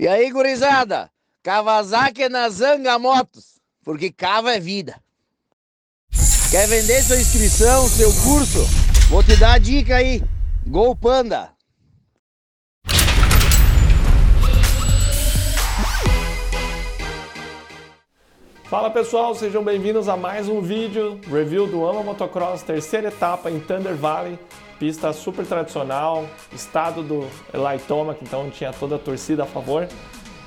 E aí, gurizada? Kawasaki na Zanga Motos, porque cava é vida. Quer vender sua inscrição, seu curso? Vou te dar a dica aí. Gol Panda. Fala pessoal, sejam bem-vindos a mais um vídeo review do Ama Motocross, terceira etapa em Thunder Valley, pista super tradicional, estado do Eli Tomac, então tinha toda a torcida a favor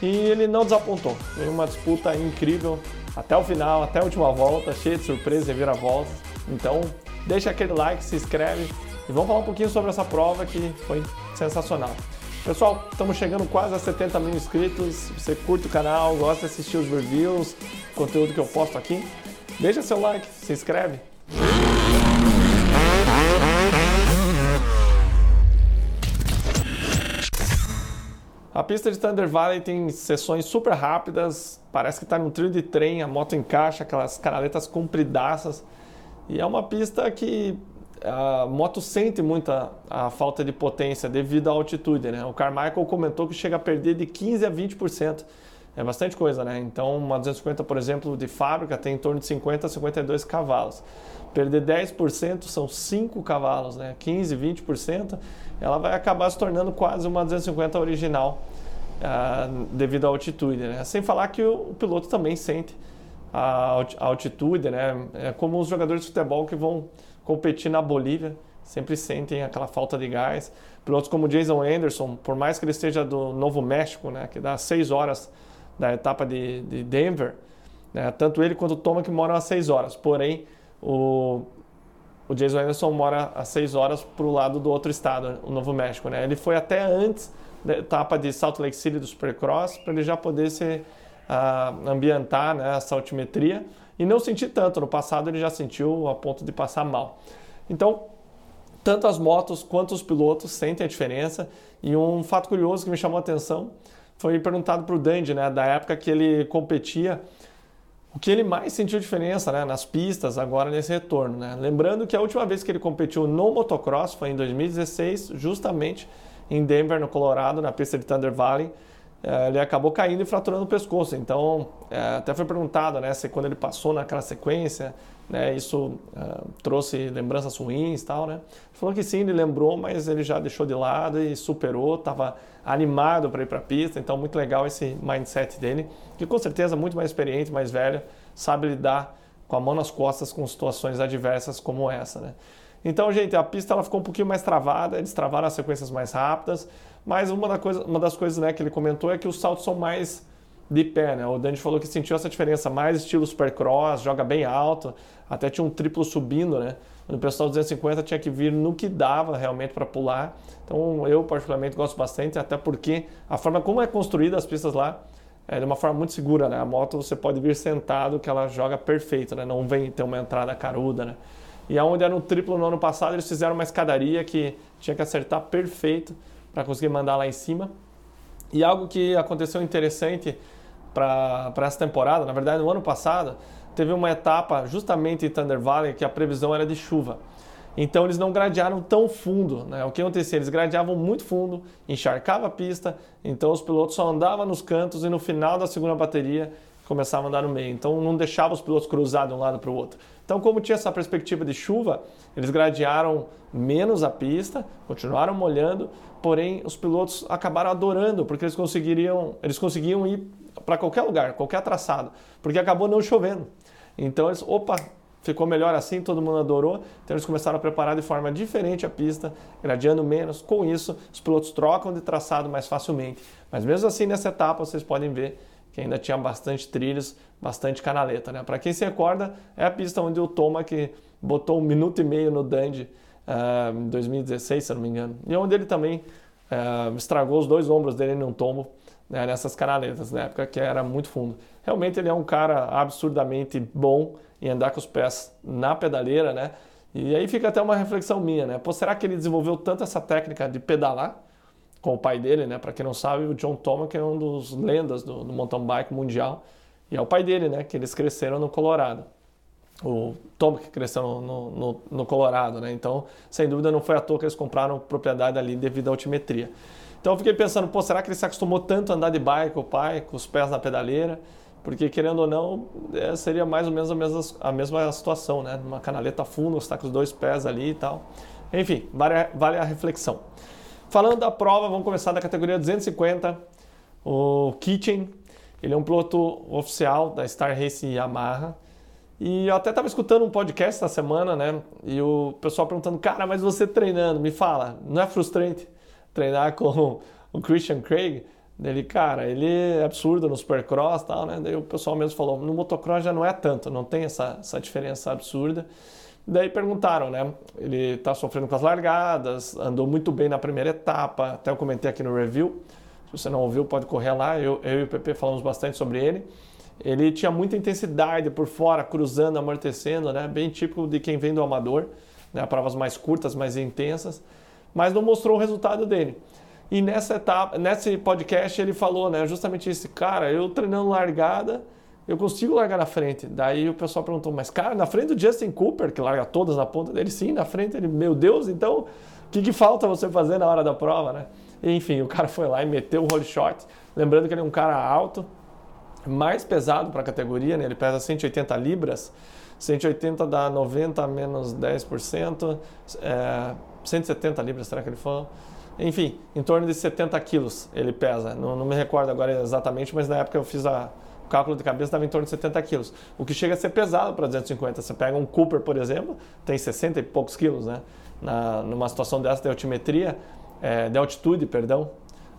e ele não desapontou. Foi uma disputa incrível até o final, até a última volta, cheia de surpresas e vira-voltas. Então, deixa aquele like, se inscreve e vamos falar um pouquinho sobre essa prova que foi sensacional. Pessoal, estamos chegando quase a 70 mil inscritos. Se você curte o canal, gosta de assistir os reviews, conteúdo que eu posto aqui, deixa seu like, se inscreve. A pista de Thunder Valley tem sessões super rápidas, parece que está num trilho de trem, a moto encaixa, aquelas canaletas compridaças. E é uma pista que a moto sente muita a falta de potência devido à altitude, né? O Carmichael comentou que chega a perder de 15 a 20%. É bastante coisa, né? Então, uma 250, por exemplo, de fábrica tem em torno de 50 a 52 cavalos. Perder 10% são 5 cavalos, né? 15, 20%, ela vai acabar se tornando quase uma 250 original devido à altitude, né? Sem falar que o, o piloto também sente a, a, altitude, né? É como os jogadores de futebol que vão competir na Bolívia, sempre sentem aquela falta de gás. Pilotos como Jason Anderson, por mais que ele esteja do Novo México, né? Que dá 6 horas da etapa de, de Denver, né? tanto ele quanto o Thomas que moram a 6 horas. Porém, o, o Jason Anderson mora a 6 horas para o lado do outro estado, o Novo México. Né? Ele foi até antes etapa de Salt Lake City do Supercross para ele já poder se uh, ambientar né, essa altimetria e não sentir tanto. No passado ele já sentiu a ponto de passar mal. Então, tanto as motos quanto os pilotos sentem a diferença. E um fato curioso que me chamou a atenção foi perguntado para o Dandy, né, da época que ele competia, o que ele mais sentiu diferença né, nas pistas agora nesse retorno. Né? Lembrando que a última vez que ele competiu no motocross foi em 2016, justamente em Denver, no Colorado, na pista de Thunder Valley. Eh, ele acabou caindo e fraturando o pescoço. Então, é, até foi perguntado né, se quando ele passou naquela sequência, né, isso uh, trouxe lembranças ruins e tal, né? Falou que sim, ele lembrou, mas ele já deixou de lado e superou, estava animado para ir para a pista, então muito legal esse mindset dele, que com certeza é muito mais experiente, mais velho, sabe lidar com a mão nas costas com situações adversas como essa, né? Então, gente, a pista ela ficou um pouquinho mais travada, eles travaram as sequências mais rápidas, mas uma, da coisa, uma das coisas né, que ele comentou é que os saltos são mais de pé, né? O Dani falou que sentiu essa diferença, mais estilo supercross, joga bem alto, até tinha um triplo subindo, né? No pessoal 250 tinha que vir no que dava realmente para pular. Então eu particularmente gosto bastante, até porque a forma como é construída as pistas lá é de uma forma muito segura, né? A moto você pode vir sentado que ela joga perfeito, né? Não vem ter uma entrada caruda, né? E aonde era no triplo no ano passado, eles fizeram uma escadaria que tinha que acertar perfeito para conseguir mandar lá em cima. E algo que aconteceu interessante para essa temporada, na verdade no ano passado, teve uma etapa justamente em Thunder Valley que a previsão era de chuva. Então eles não gradearam tão fundo. Né? O que acontecia? Eles gradeavam muito fundo, encharcava a pista, então os pilotos só andavam nos cantos e no final da segunda bateria começavam a andar no meio. Então não deixava os pilotos cruzar de um lado para o outro. Então, como tinha essa perspectiva de chuva, eles gradearam menos a pista, continuaram molhando, porém os pilotos acabaram adorando, porque eles conseguiriam, eles conseguiam ir para qualquer lugar, qualquer traçado, porque acabou não chovendo. Então eles, opa, ficou melhor assim, todo mundo adorou. Então eles começaram a preparar de forma diferente a pista, gradeando menos. Com isso, os pilotos trocam de traçado mais facilmente. Mas mesmo assim, nessa etapa, vocês podem ver que ainda tinha bastante trilhos, bastante canaleta. Né? Para quem se recorda, é a pista onde o Tomac botou um minuto e meio no Dandy uh, em 2016, se não me engano. E onde ele também uh, estragou os dois ombros dele num tombo né, nessas canaletas, na época que era muito fundo. Realmente ele é um cara absurdamente bom em andar com os pés na pedaleira, né? E aí fica até uma reflexão minha, né? Pô, será que ele desenvolveu tanto essa técnica de pedalar com o pai dele, né? Para quem não sabe, o John Tomac é um dos lendas do, do mountain bike mundial e é o pai dele, né? Que eles cresceram no Colorado. O Tomac cresceu no, no, no, Colorado, né? Então, sem dúvida, não foi à toa que eles compraram propriedade ali devido à altimetria. Então eu fiquei pensando, pô, será que ele se acostumou tanto a andar de bike, o pai, com os pés na pedaleira? Porque, querendo ou não, é, seria mais ou menos a mesma, a mesma situação, né? Uma canaleta fundo, você está com os dois pés ali e tal. Enfim, vale, vale a reflexão. Falando da prova, vamos começar da categoria 250. O Kitchen, ele é um piloto oficial da Star Racing Yamaha. E eu até estava escutando um podcast essa semana, né? E o pessoal perguntando, cara, mas você treinando, me fala, não é frustrante treinar com o Christian Craig? Ele, cara, ele é absurdo no supercross e tal, né? Daí o pessoal mesmo falou, no motocross já não é tanto, não tem essa, essa diferença absurda. Daí perguntaram, né? Ele tá sofrendo com as largadas, andou muito bem na primeira etapa, até eu comentei aqui no review. Se você não ouviu, pode correr lá, eu, eu e o PP falamos bastante sobre ele. Ele tinha muita intensidade por fora, cruzando, amortecendo, né? Bem típico de quem vem do amador, né? Provas mais curtas, mais intensas, mas não mostrou o resultado dele. E nessa etapa, nesse podcast ele falou, né, justamente isso, cara, eu treinando largada, eu consigo largar na frente. Daí o pessoal perguntou, mas cara, na frente do Justin Cooper, que larga todas na ponta dele, sim, na frente, ele, meu Deus, então o que, que falta você fazer na hora da prova, né? enfim, o cara foi lá e meteu o roll shot, lembrando que ele é um cara alto, mais pesado para a categoria, né? ele pesa 180 libras, 180 dá 90 menos 10%, é, 170 libras, será que ele falou? Enfim, em torno de 70 quilos ele pesa. Não, não me recordo agora exatamente, mas na época eu fiz a, cálculo de cabeça, estava em torno de 70 quilos. O que chega a ser pesado para 250. Você pega um Cooper, por exemplo, tem 60 e poucos quilos, né? Na, numa situação dessa de altimetria, é, de altitude, perdão,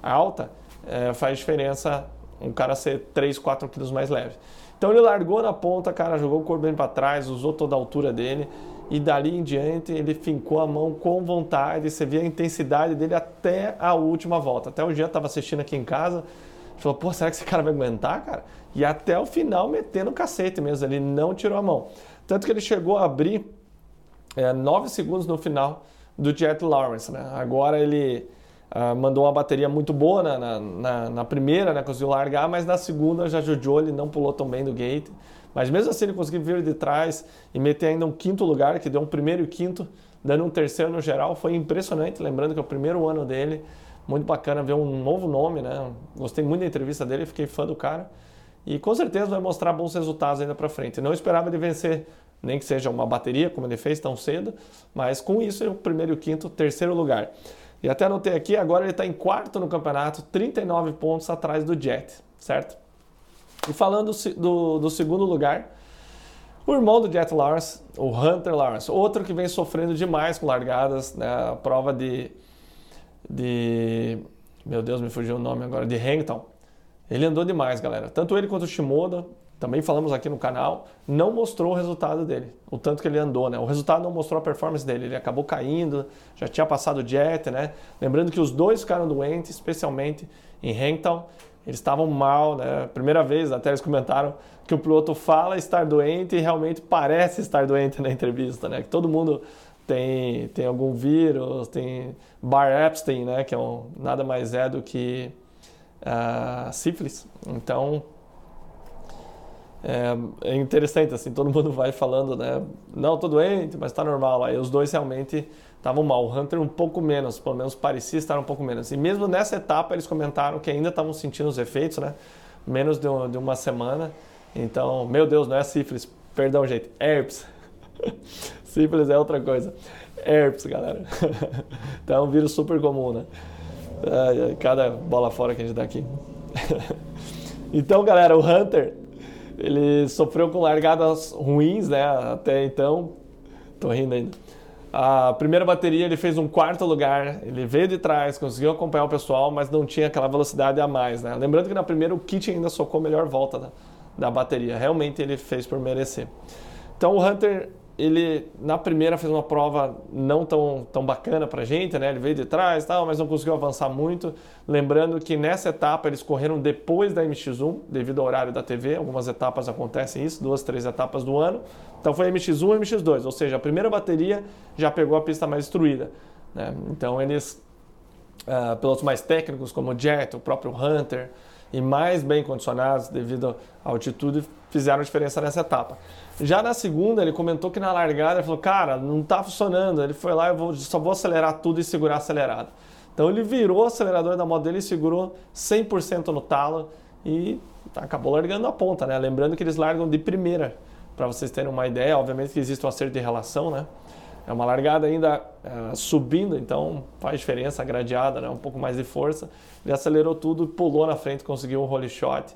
alta, é, faz diferença um cara ser 3, 4 quilos mais leve. Então ele largou na ponta, cara, jogou o corpo bem para trás, usou toda a altura dele e dali em diante ele fincou a mão com vontade, você vê a intensidade dele até a última volta. Até o dia estava assistindo aqui em casa, falou, pô, será que esse cara vai aguentar, cara? E até o final metendo o cacete mesmo, ele não tirou a mão. Tanto que ele chegou a abrir é, 9 segundos no final do Jet Lawrence, né? Agora ele uh, mandou uma bateria muito boa na, na, na, primeira, né? Conseguiu largar, mas na segunda já judiou, ele não pulou tão bem do gate. Mas mesmo assim ele conseguiu vir de trás e meter ainda um quinto lugar, que deu um primeiro e quinto, dando um terceiro no geral. Foi impressionante, lembrando que é o primeiro ano dele. Muito bacana ver um novo nome, né? Gostei muito da entrevista dele, fiquei fã do cara. E com certeza vai mostrar bons resultados ainda para frente. Não esperava ele vencer, nem que seja uma bateria, como ele fez tão cedo, mas com isso é o primeiro e o quinto, terceiro lugar. E até anotei aqui, agora ele está em quarto no campeonato, 39 pontos atrás do Jet, certo? E falando do, do segundo lugar, o irmão do Jet Lawrence, o Hunter Lawrence, outro que vem sofrendo demais com largadas, né? A prova de, de. Meu Deus, me fugiu o nome agora, de Hamilton. Ele andou demais, galera. Tanto ele quanto o Shimoda, também falamos aqui no canal, não mostrou o resultado dele, o tanto que ele andou, né? O resultado não mostrou a performance dele, ele acabou caindo, já tinha passado o Jet, né? Lembrando que os dois ficaram doentes, especialmente em Hamilton, eles estavam mal, né? Primeira vez, até eles comentaram que o piloto fala estar doente e realmente parece estar doente na entrevista, né? Que todo mundo tem, tem algum vírus, tem Bar Epstein, né? Que é um, nada mais é do que uh, sífilis. Então, é, é, interessante, assim, todo mundo vai falando, né? Não, tô doente, mas tá normal. Aí os dois realmente estavam mal. O Hunter um pouco menos, pelo menos parecia estar um pouco menos. E mesmo nessa etapa eles comentaram que ainda estavam sentindo os efeitos, né? Menos de, um, de uma semana. Então, meu Deus, não é sífilis, perdão, gente, herpes. sífilis é outra coisa. Herpes, galera. então é um vírus super comum, né? Cada bola fora que a gente dá aqui. então, galera, o Hunter, ele sofreu com largadas ruins, né? Até então. Tô rindo ainda. A primeira bateria ele fez um quarto lugar, ele veio de trás, conseguiu acompanhar o pessoal, mas não tinha aquela velocidade a mais. Né? Lembrando que na primeira o Kit ainda socou a melhor volta da, da bateria, realmente ele fez por merecer. Então o Hunter ele na primeira fez uma prova não tão, tão bacana pra gente, né? Ele veio de trás, tal, mas não conseguiu avançar muito. Lembrando que nessa etapa eles correram depois da MX1, devido ao horário da TV. Algumas etapas acontecem isso, duas, três etapas do ano. Então foi MX1 e MX2, ou seja, a primeira bateria já pegou a pista mais destruída. Né? Então eles, uh, pilotos mais técnicos como o Jet, o próprio Hunter, e mais bem condicionados devido à altitude, fizeram diferença nessa etapa. Já na segunda, ele comentou que na largada ele falou: Cara, não está funcionando. Ele foi lá, eu vou, só vou acelerar tudo e segurar acelerado. Então ele virou o acelerador da moto dele e segurou 100% no talo e acabou largando a ponta, né? Lembrando que eles largam de primeira, para vocês terem uma ideia. Obviamente que existe um acerto de relação, né? É uma largada ainda uh, subindo, então faz diferença a gradeada, né? um pouco mais de força. Ele acelerou tudo, pulou na frente, conseguiu um holy shot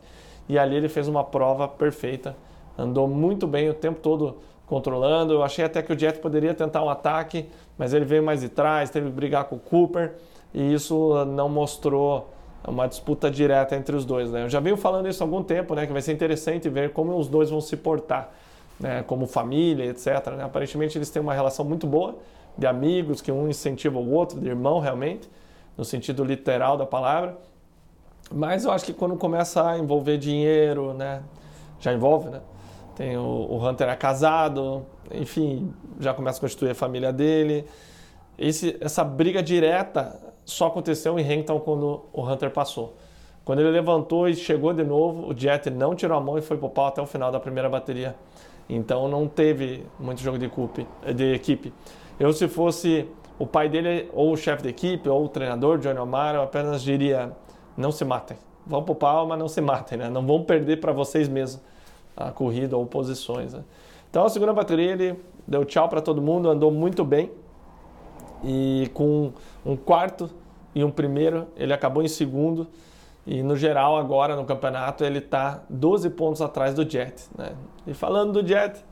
e ali ele fez uma prova perfeita. Andou muito bem o tempo todo controlando. Eu achei até que o Jet poderia tentar um ataque, mas ele veio mais de trás, teve que brigar com o Cooper e isso não mostrou uma disputa direta entre os dois. Né? Eu já venho falando isso há algum tempo, né? que vai ser interessante ver como os dois vão se portar né, como família, etc. Né? Aparentemente eles têm uma relação muito boa de amigos, que um incentiva o outro, de irmão realmente, no sentido literal da palavra. Mas eu acho que quando começa a envolver dinheiro, né, já envolve, né? Tem o, o Hunter é casado, enfim, já começa a constituir a família dele. Esse, essa briga direta só aconteceu em Renton quando o Hunter passou. Quando ele levantou e chegou de novo, o Jet não tirou a mão e foi pro pau até o final da primeira bateria então não teve muito jogo de, de equipe. Eu, se fosse o pai dele, ou o chefe de equipe, ou o treinador, Johnny Omar, eu apenas diria: não se matem. Vão pro pau, mas não se matem, né? Não vão perder para vocês mesmos a corrida ou posições. Né? Então, a segunda bateria, ele deu tchau para todo mundo, andou muito bem. E com um quarto e um primeiro, ele acabou em segundo. E no geral, agora no campeonato, ele está 12 pontos atrás do Jet. Né? E falando do Jet,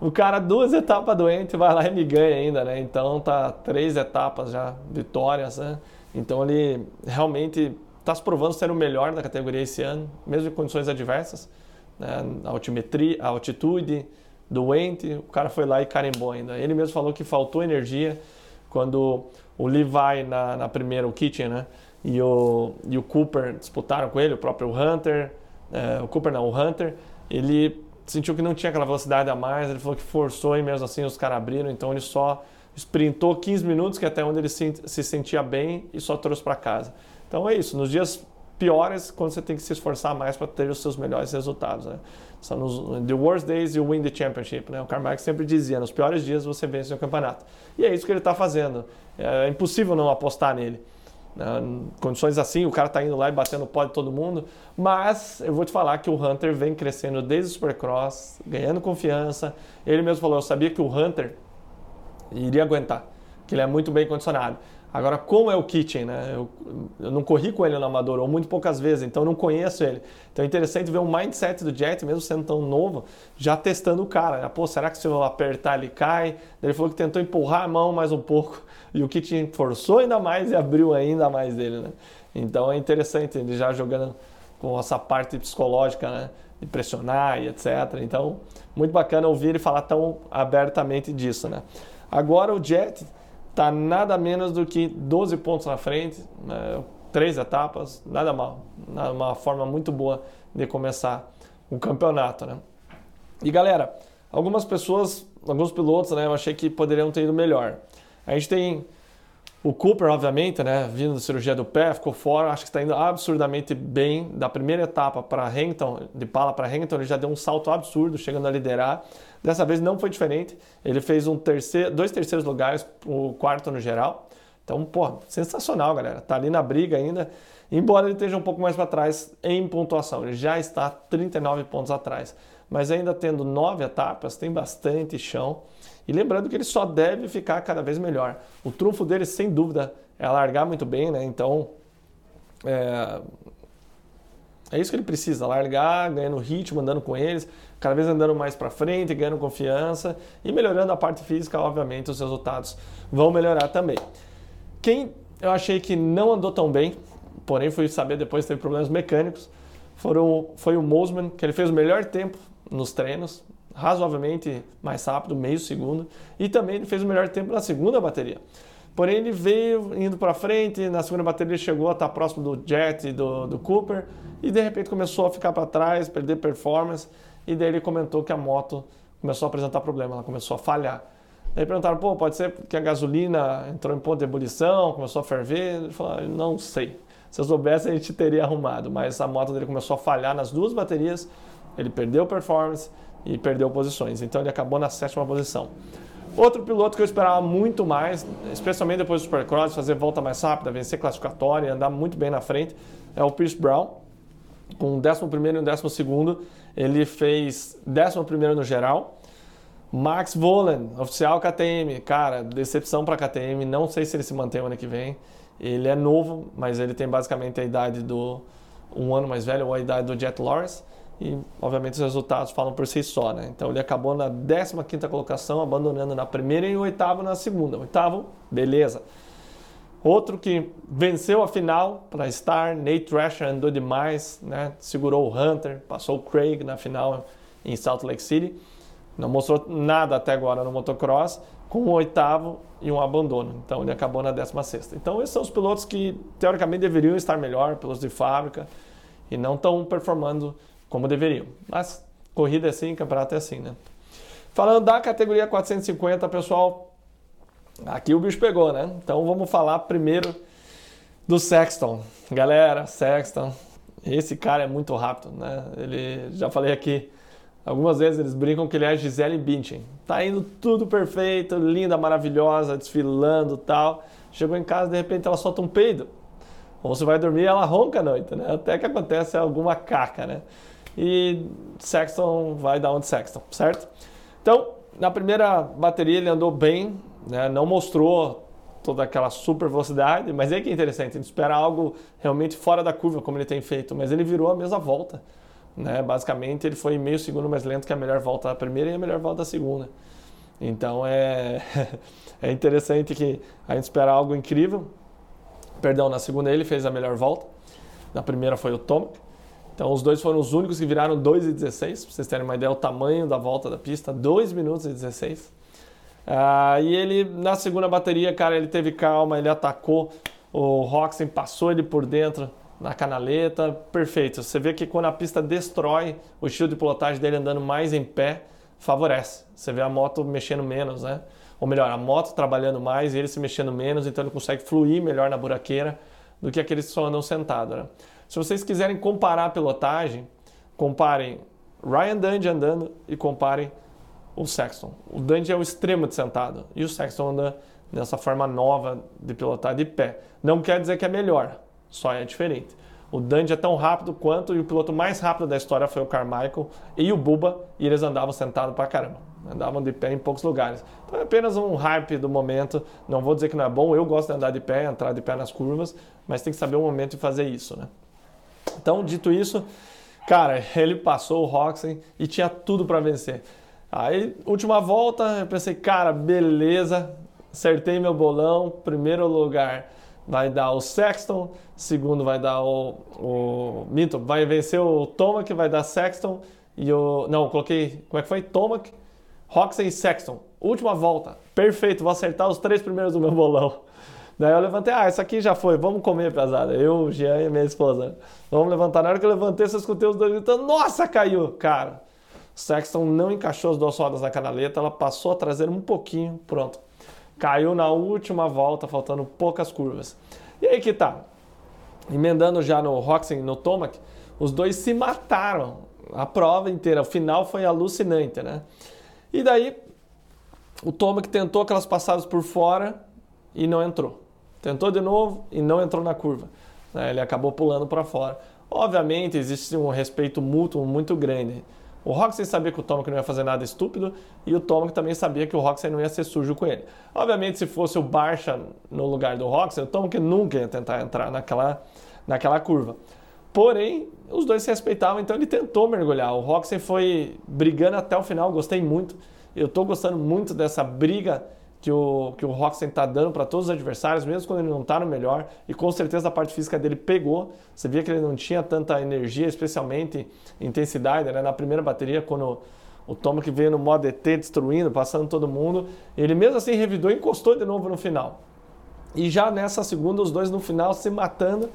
o cara duas etapas doente vai lá e me ganha ainda, né? Então tá três etapas já vitórias, né? Então ele realmente está se provando ser o melhor da categoria esse ano, mesmo em condições adversas. Né? A altimetria, a altitude, doente, o cara foi lá e carimbou ainda. Ele mesmo falou que faltou energia quando o Levi na, na primeira, o Kitchen, né? E o, e o Cooper disputaram com ele, o próprio Hunter, é, o Cooper não, o Hunter, ele sentiu que não tinha aquela velocidade a mais, ele falou que forçou e mesmo assim os caras abriram, então ele só sprintou 15 minutos, que é até onde ele se, se sentia bem e só trouxe para casa. Então é isso, nos dias piores, quando você tem que se esforçar mais para ter os seus melhores resultados. Né? São nos the worst days you win the championship. Né? O Karl Marx sempre dizia, nos piores dias você vence o campeonato. E é isso que ele está fazendo. É impossível não apostar nele. Né? Condições assim, o cara tá indo lá e batendo pó de todo mundo. Mas eu vou te falar que o Hunter vem crescendo desde o Supercross, ganhando confiança. Ele mesmo falou: eu sabia que o Hunter iria aguentar, que ele é muito bem condicionado. Agora, como é o Kitchen, né? Eu, eu, não corri com ele no Amador, ou muito poucas vezes, então eu não conheço ele. Então é interessante ver o mindset do Jet, mesmo sendo tão novo, já testando o cara. Né? Pô, será que se eu apertar ele cai? Ele falou que tentou empurrar a mão mais um pouco, e o Kitchen forçou ainda mais e abriu ainda mais dele, né? Então é interessante ele já jogando com essa parte psicológica, né? De pressionar e etc. Então, muito bacana ouvir ele falar tão abertamente disso, né? Agora o Jet está nada menos do que 12 pontos na frente, né? três etapas, nada mal, uma forma muito boa de começar o campeonato, né? E galera, algumas pessoas, alguns pilotos, né, eu achei que poderiam ter ido melhor. A gente tem o Cooper, obviamente, né, vindo da cirurgia do pé, ficou fora, acho que está indo absurdamente bem. Da primeira etapa para Hamilton, de Pala para Hamilton, ele já deu um salto absurdo, chegando a liderar. Dessa vez não foi diferente, ele fez um terceiro, dois terceiros lugares, o quarto no geral. Então, pô, sensacional, galera. Tá ali na briga ainda, embora ele esteja um pouco mais para trás em pontuação. Ele já está 39 pontos atrás. Mas ainda tendo nove etapas, tem bastante chão. E lembrando que ele só deve ficar cada vez melhor. O trunfo dele, sem dúvida, é largar muito bem, né? Então, é, é isso que ele precisa, largar, ganhando ritmo, andando com eles, cada vez andando mais para frente, ganhando confiança e melhorando a parte física, obviamente os resultados vão melhorar também. Quem eu achei que não andou tão bem, porém fui saber depois teve problemas mecânicos, foram, foi o Mosman, que ele fez o melhor tempo nos treinos, razoavelmente mais rápido, meio segundo, e também ele fez o melhor tempo na segunda bateria. Porém, ele veio indo para frente, na segunda bateria chegou a estar próximo do Jet e do, do Cooper, e de repente começou a ficar para trás, perder performance, e daí ele comentou que a moto começou a apresentar problema, ela começou a falhar. Daí perguntaram, pô, pode ser que a gasolina entrou em ponto de ebulição, começou a ferver? Ele falou, não sei. Se eu soubesse, a gente teria arrumado, mas a moto dele começou a falhar nas duas baterias, ele perdeu performance, e perdeu posições. Então ele acabou na sétima posição. Outro piloto que eu esperava muito mais, especialmente depois do Supercross, fazer volta mais rápida, vencer classificatória, andar muito bem na frente, é o Pierce Brown. Com o 11 e o 12, ele fez 11 no geral. Max Volen, oficial KTM. Cara, decepção para KTM. Não sei se ele se mantém o ano que vem. Ele é novo, mas ele tem basicamente a idade do um ano mais velho ou a idade do Jet Lawrence e obviamente os resultados falam por si só, né? Então ele acabou na 15ª colocação, abandonando na primeira e oitavo na segunda. Oitavo, beleza. Outro que venceu a final para estar, Nate Thrasher andou demais, né? Segurou o Hunter, passou o Craig na final em Salt Lake City. Não mostrou nada até agora no motocross, com um oitavo e um abandono. Então ele acabou na 16ª. Então esses são os pilotos que teoricamente deveriam estar melhor, pilotos de fábrica, e não estão performando como deveriam. Mas corrida é assim, campeonato é assim, né? Falando da categoria 450, pessoal, aqui o bicho pegou, né? Então vamos falar primeiro do Sexton. Galera, Sexton, esse cara é muito rápido, né? Ele, já falei aqui, algumas vezes eles brincam que ele é Gisele Bündchen. Tá indo tudo perfeito, linda, maravilhosa, desfilando tal. Chegou em casa, de repente ela solta um peido. Ou você vai dormir ela ronca à noite, né? Até que acontece alguma caca, né? E Sexton vai dar onde Sexton, certo? Então, na primeira bateria ele andou bem, né? não mostrou toda aquela super velocidade, mas é que é interessante, ele espera algo realmente fora da curva, como ele tem feito, mas ele virou a mesma volta. Né? Basicamente, ele foi meio segundo mais lento que a melhor volta da primeira e a melhor volta da segunda. Então é, é interessante que a gente espera algo incrível. Perdão, na segunda ele fez a melhor volta, na primeira foi o Tomac. Então os dois foram os únicos que viraram 2 e 16, para vocês terem uma ideia o tamanho da volta da pista, 2 minutos e 16. Ah, e ele, na segunda bateria, cara, ele teve calma, ele atacou, o Roxen passou ele por dentro na canaleta, perfeito. Você vê que quando a pista destrói, o estilo de pilotagem dele andando mais em pé, favorece. Você vê a moto mexendo menos, né? Ou melhor, a moto trabalhando mais e ele se mexendo menos, então ele consegue fluir melhor na buraqueira do que aqueles que só andam sentados, né? Se vocês quiserem comparar a pilotagem, comparem Ryan Dundee andando e comparem o Sexton. O Dundee é o extremo de sentado e o Sexton anda nessa forma nova de pilotar de pé. Não quer dizer que é melhor, só é diferente. O Dundee é tão rápido quanto e o piloto mais rápido da história foi o Carmichael e o Buba e eles andavam sentados pra caramba. Andavam de pé em poucos lugares. Então é apenas um hype do momento. Não vou dizer que não é bom, eu gosto de andar de pé, entrar de pé nas curvas, mas tem que saber o momento de fazer isso, né? Então, dito isso, cara, ele passou o Roxen e tinha tudo para vencer. Aí, última volta, eu pensei, cara, beleza, acertei meu bolão. Primeiro lugar vai dar o Sexton, segundo vai dar o. o vai vencer o Tomac, vai dar Sexton e o. Não, coloquei. Como é que foi? Tomac, Roxen e Sexton. Última volta. Perfeito, vou acertar os três primeiros do meu bolão. Daí eu levantei, ah, isso aqui já foi, vamos comer, pesada. Eu, Jean e minha esposa. Vamos levantar. Na hora que eu levantei, eu escutei os dois gritando, nossa, caiu! Cara, Sexton não encaixou as duas rodas na canaleta, ela passou a traseira um pouquinho, pronto. Caiu na última volta, faltando poucas curvas. E aí que tá. Emendando já no Roxen e no Tomac, os dois se mataram. A prova inteira, o final foi alucinante, né? E daí, o Tomac tentou aquelas passadas por fora e não entrou. Tentou de novo e não entrou na curva. Né? Ele acabou pulando para fora. Obviamente, existe um respeito mútuo muito grande. O Roxy sabia que o Tomac não ia fazer nada estúpido e o Tomac também sabia que o Roxy não ia ser sujo com ele. Obviamente, se fosse o Barcha no lugar do Roxy, o Tomac nunca ia tentar entrar naquela, naquela curva. Porém, os dois se respeitavam, então ele tentou mergulhar. O Roxy foi brigando até o final, gostei muito. Eu estou gostando muito dessa briga que o, que o Roxen está dando para todos os adversários, mesmo quando ele não está no melhor, e com certeza a parte física dele pegou. Você via que ele não tinha tanta energia, especialmente intensidade, né? na primeira bateria, quando o Tomac veio no modo ET destruindo, passando todo mundo, ele mesmo assim revidou e encostou de novo no final. E já nessa segunda, os dois no final se matando,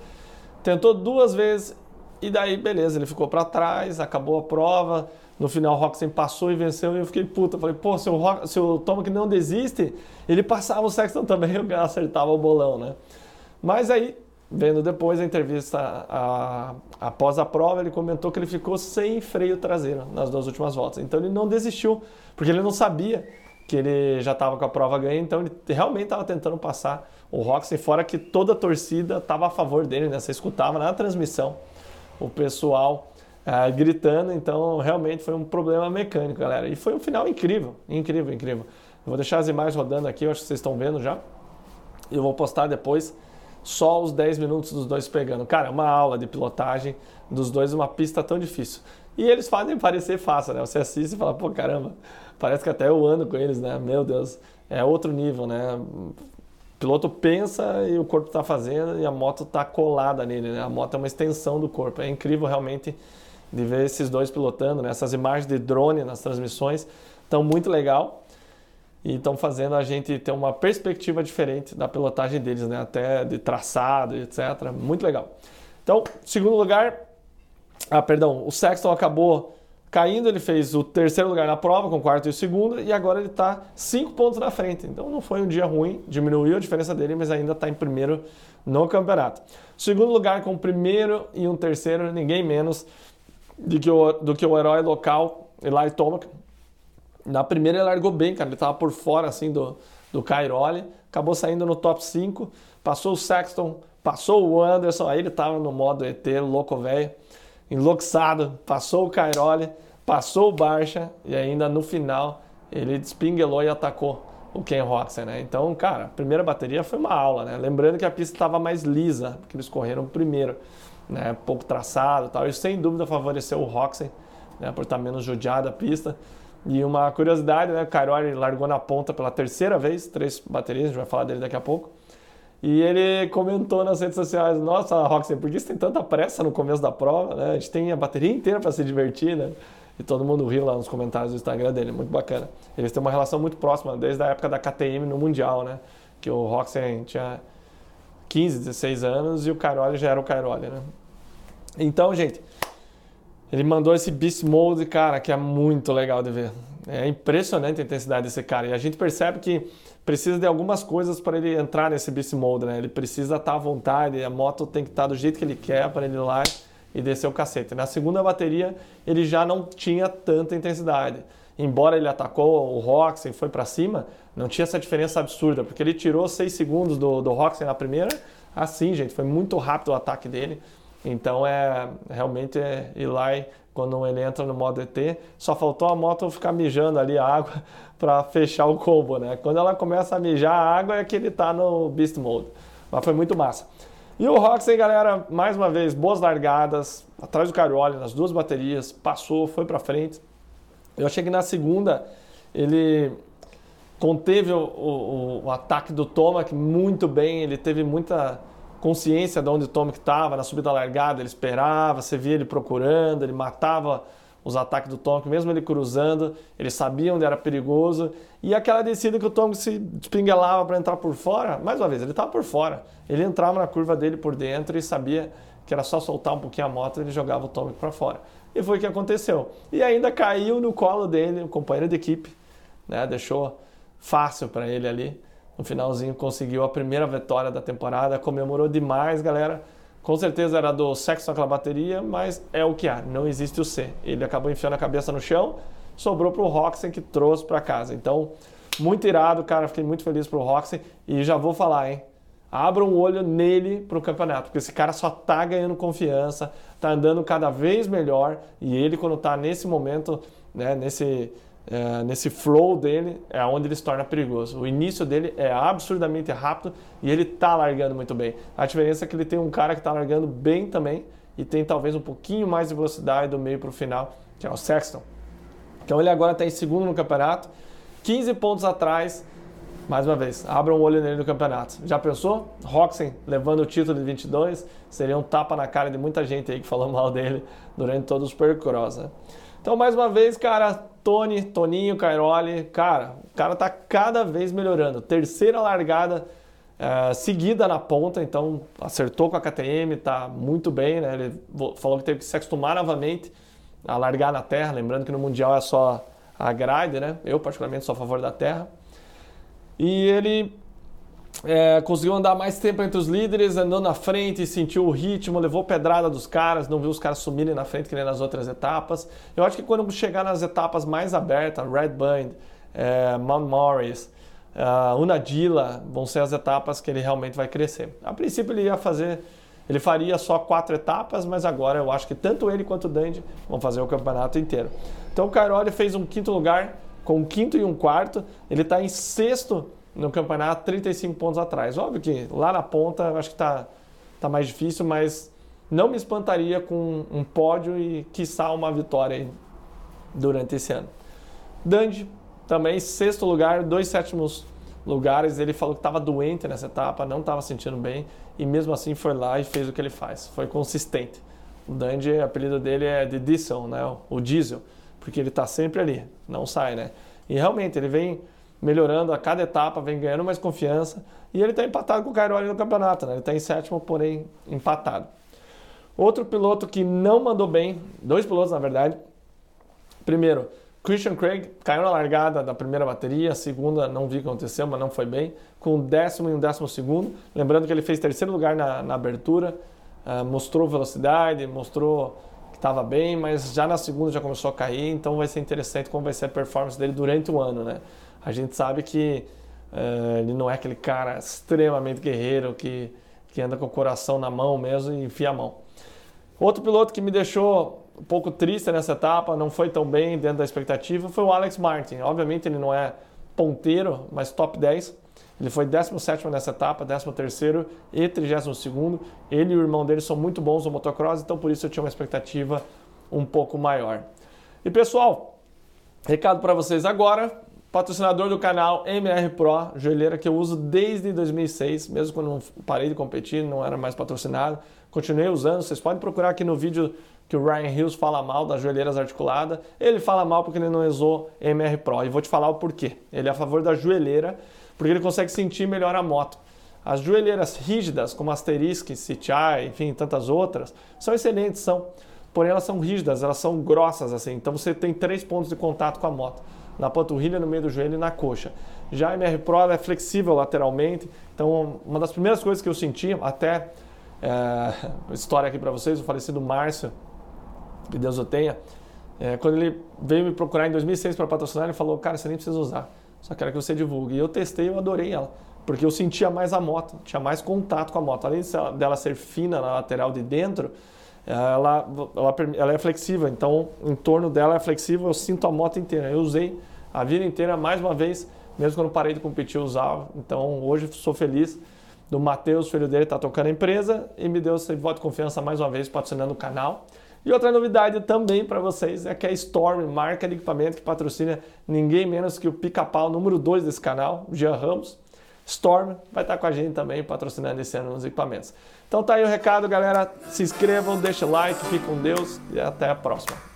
tentou duas vezes, e daí beleza, ele ficou para trás, acabou a prova no final, o Roxen passou e venceu e eu fiquei puta. Falei, pô, se o, Rock, se o Tomac não desiste, ele passava o Sexton também e acertava o bolão, né? Mas aí, vendo depois a entrevista a, após a prova, ele comentou que ele ficou sem freio traseiro nas duas últimas voltas. Então ele não desistiu, porque ele não sabia que ele já estava com a prova ganha, então ele realmente estava tentando passar o Roxen, fora que toda a torcida estava a favor dele, né? Você escutava na transmissão o pessoal uh, gritando, então realmente foi um problema mecânico, galera. E foi um final incrível, incrível, incrível. Eu vou deixar as imagens rodando aqui, eu acho que vocês estão vendo já. Eu vou postar depois só os 10 minutos dos dois pegando. Cara, uma aula de pilotagem dos dois, uma pista tão difícil. E eles fazem parecer fácil, né? Você assiste e fala, pô, caramba, parece que até eu ando com eles, né? Meu Deus, é outro nível, né? O piloto pensa e o corpo está fazendo e a moto está colada nele, né? A moto é uma extensão do corpo. É incrível realmente de ver esses dois pilotando, né? Essas imagens de drone nas transmissões estão muito legal e estão fazendo a gente ter uma perspectiva diferente da pilotagem deles, né? Até de traçado, etc. Muito legal. Então, segundo lugar, ah, perdão, o Sexton acabou caindo, ele fez o terceiro lugar na prova, com o quarto e o segundo, e agora ele está cinco pontos na frente. Então não foi um dia ruim, diminuiu a diferença dele, mas ainda está em primeiro no campeonato. Segundo lugar com o primeiro e um terceiro, ninguém menos do que o, do que o herói local, Eli Tomac. Na primeira ele largou bem, cara, ele estava por fora assim do, do Cairoli, acabou saindo no top 5, passou o Sexton, passou o Anderson, aí ele estava no modo ET, louco velho enlouçado, passou o Cairoli, passou o Barcha e ainda no final ele despinguelou e atacou o Ken Roxen, né? Então, cara, a primeira bateria foi uma aula, né? Lembrando que a pista estava mais lisa, porque eles correram primeiro, né? Pouco traçado, tal. Isso sem dúvida favoreceu o Roxen, né? Por estar menos judiada a pista. E uma curiosidade, né? O Cairoli largou na ponta pela terceira vez, três baterias, a gente vai falar dele daqui a pouco. E ele comentou nas redes sociais: Nossa, Roxy, por que você tem tanta pressa no começo da prova? Né? A gente tem a bateria inteira para se divertir, né? E todo mundo riu lá nos comentários do Instagram dele, muito bacana. Eles têm uma relação muito próxima, desde a época da KTM no Mundial, né? Que o Roxy tinha 15, 16 anos e o Cairoli já era o Cairoli, né? Então, gente, ele mandou esse Beast Mode, cara, que é muito legal de ver. É impressionante a intensidade desse cara. E a gente percebe que precisa de algumas coisas para ele entrar nesse Beast Mode, né? Ele precisa estar tá à vontade, a moto tem que estar tá do jeito que ele quer para ele ir lá e descer o cacete. Na segunda bateria, ele já não tinha tanta intensidade. Embora ele atacou o Roxen e foi para cima, não tinha essa diferença absurda, porque ele tirou 6 segundos do, do Roxen na primeira. Assim, gente, foi muito rápido o ataque dele. Então, é realmente é quando ele entra no modo ET, só faltou a moto ficar mijando ali a água para fechar o combo, né? Quando ela começa a mijar a água é que ele está no Beast Mode. Mas foi muito massa. E o Roxy, galera, mais uma vez, boas largadas, atrás do Carioli, nas duas baterias, passou, foi para frente. Eu achei que na segunda ele conteve o, o, o ataque do Tomac muito bem, ele teve muita consciência de onde o Tomac estava, na subida largada, ele esperava, você via ele procurando, ele matava os ataques do Tomac, mesmo ele cruzando, ele sabia onde era perigoso. E aquela descida que o Tomac se despinguelava para entrar por fora, mais uma vez, ele estava por fora. Ele entrava na curva dele por dentro e sabia que era só soltar um pouquinho a moto e ele jogava o Tomac para fora. E foi o que aconteceu. E ainda caiu no colo dele, o companheiro de equipe, né? deixou fácil para ele ali no finalzinho conseguiu a primeira vitória da temporada, comemorou demais, galera. Com certeza era do sexo naquela bateria, mas é o que há, não existe o C. Ele acabou enfiando a cabeça no chão, sobrou para o Roxen que trouxe para casa. Então, muito irado, cara, fiquei muito feliz pro Roxen e já vou falar, hein? Abra um olho nele pro campeonato, porque esse cara só tá ganhando confiança, tá andando cada vez melhor e ele quando tá nesse momento, né, nesse é, nesse flow dele é onde ele se torna perigoso. O início dele é absurdamente rápido e ele está largando muito bem. A diferença é que ele tem um cara que está largando bem também e tem talvez um pouquinho mais de velocidade do meio para o final, que é o Sexton. Então ele agora está em segundo no campeonato, 15 pontos atrás. Mais uma vez, abra um olho nele no campeonato. Já pensou? Roxen levando o título de 22 seria um tapa na cara de muita gente aí que falou mal dele durante todo o Supercross. Né? Então, mais uma vez, cara, Tony, Toninho, Cairoli, cara, o cara tá cada vez melhorando. Terceira largada é, seguida na ponta, então acertou com a KTM, tá muito bem, né? Ele falou que teve que se acostumar novamente a largar na terra, lembrando que no Mundial é só a grade, né? Eu, particularmente, sou a favor da terra. E ele é, conseguiu andar mais tempo entre os líderes, andou na frente, sentiu o ritmo, levou pedrada dos caras, não viu os caras sumirem na frente que nem nas outras etapas. Eu acho que quando chegar nas etapas mais abertas, Red Band, é, Mount Morris, uh, Unadilla vão ser as etapas que ele realmente vai crescer. A princípio ele ia fazer, ele faria só quatro etapas, mas agora eu acho que tanto ele quanto o Dandy vão fazer o campeonato inteiro. Então o Cairoli fez um quinto lugar com um quinto e um quarto, ele está em sexto no campeonato, 35 pontos atrás. Óbvio que lá na ponta acho que está tá mais difícil, mas não me espantaria com um pódio e quiçá uma vitória durante esse ano. Dandy também sexto lugar, dois sétimos lugares. Ele falou que estava doente nessa etapa, não estava sentindo bem e mesmo assim foi lá e fez o que ele faz. Foi consistente. O Dandy, o apelido dele é de Diesel, né? O Diesel, porque ele está sempre ali, não sai, né? E realmente ele vem melhorando a cada etapa, vem ganhando mais confiança e ele está empatado com o Cairoli no campeonato, né? Ele está em sétimo, porém empatado. Outro piloto que não mandou bem, dois pilotos na verdade. Primeiro, Christian Craig caiu na largada da primeira bateria, a segunda não vi o que aconteceu, mas não foi bem, com um décimo e um décimo segundo. Lembrando que ele fez terceiro lugar na, na abertura, uh, mostrou velocidade, mostrou que estava bem, mas já na segunda já começou a cair, então vai ser interessante como vai ser a performance dele durante o ano, né? A gente sabe que uh, ele não é aquele cara extremamente guerreiro que, que anda com o coração na mão mesmo e enfia a mão. Outro piloto que me deixou um pouco triste nessa etapa, não foi tão bem dentro da expectativa, foi o Alex Martin. Obviamente ele não é ponteiro, mas top 10. Ele foi 17 nessa etapa, 13 e 32. Ele e o irmão dele são muito bons no motocross, então por isso eu tinha uma expectativa um pouco maior. E pessoal, recado para vocês agora, patrocinador do canal MR Pro, joelheira que eu uso desde 2006, mesmo quando parei de competir, não era mais patrocinado, continuei usando. Vocês podem procurar aqui no vídeo que o Ryan Hills fala mal das joelheiras articuladas. Ele fala mal porque ele não usou MR Pro. E vou te falar o porquê. Ele é a favor da joelheira, porque ele consegue sentir melhor a moto. As joelheiras rígidas, como Asterisk, CTI, enfim, tantas outras, são excelentes, são. Porém, elas são rígidas, elas são grossas assim. Então você tem três pontos de contato com a moto: na panturrilha, no meio do joelho e na coxa. Já a MR Pro é flexível lateralmente. Então, uma das primeiras coisas que eu senti, até é, história aqui para vocês, o falecido Márcio, que Deus o tenha, é, quando ele veio me procurar em 2006 para patrocinar, ele falou: Cara, você nem precisa usar, só quero que você divulgue. E eu testei, eu adorei ela, porque eu sentia mais a moto, tinha mais contato com a moto. Além dela ser fina na lateral de dentro, ela, ela, ela é flexível, então em torno dela é flexível, eu sinto a moto inteira. Eu usei a vida inteira, mais uma vez, mesmo quando parei de competir, eu usava. Então hoje sou feliz do Matheus, filho dele, está tocando a empresa e me deu esse voto de confiança mais uma vez, patrocinando o canal. E outra novidade também para vocês é que a Storm, marca de equipamento que patrocina ninguém menos que o pica-pau número 2 desse canal, o Jean Ramos. Storm vai estar com a gente também patrocinando esse ano nos equipamentos. Então tá aí o recado, galera. Se inscrevam, deixa like, fique com Deus e até a próxima.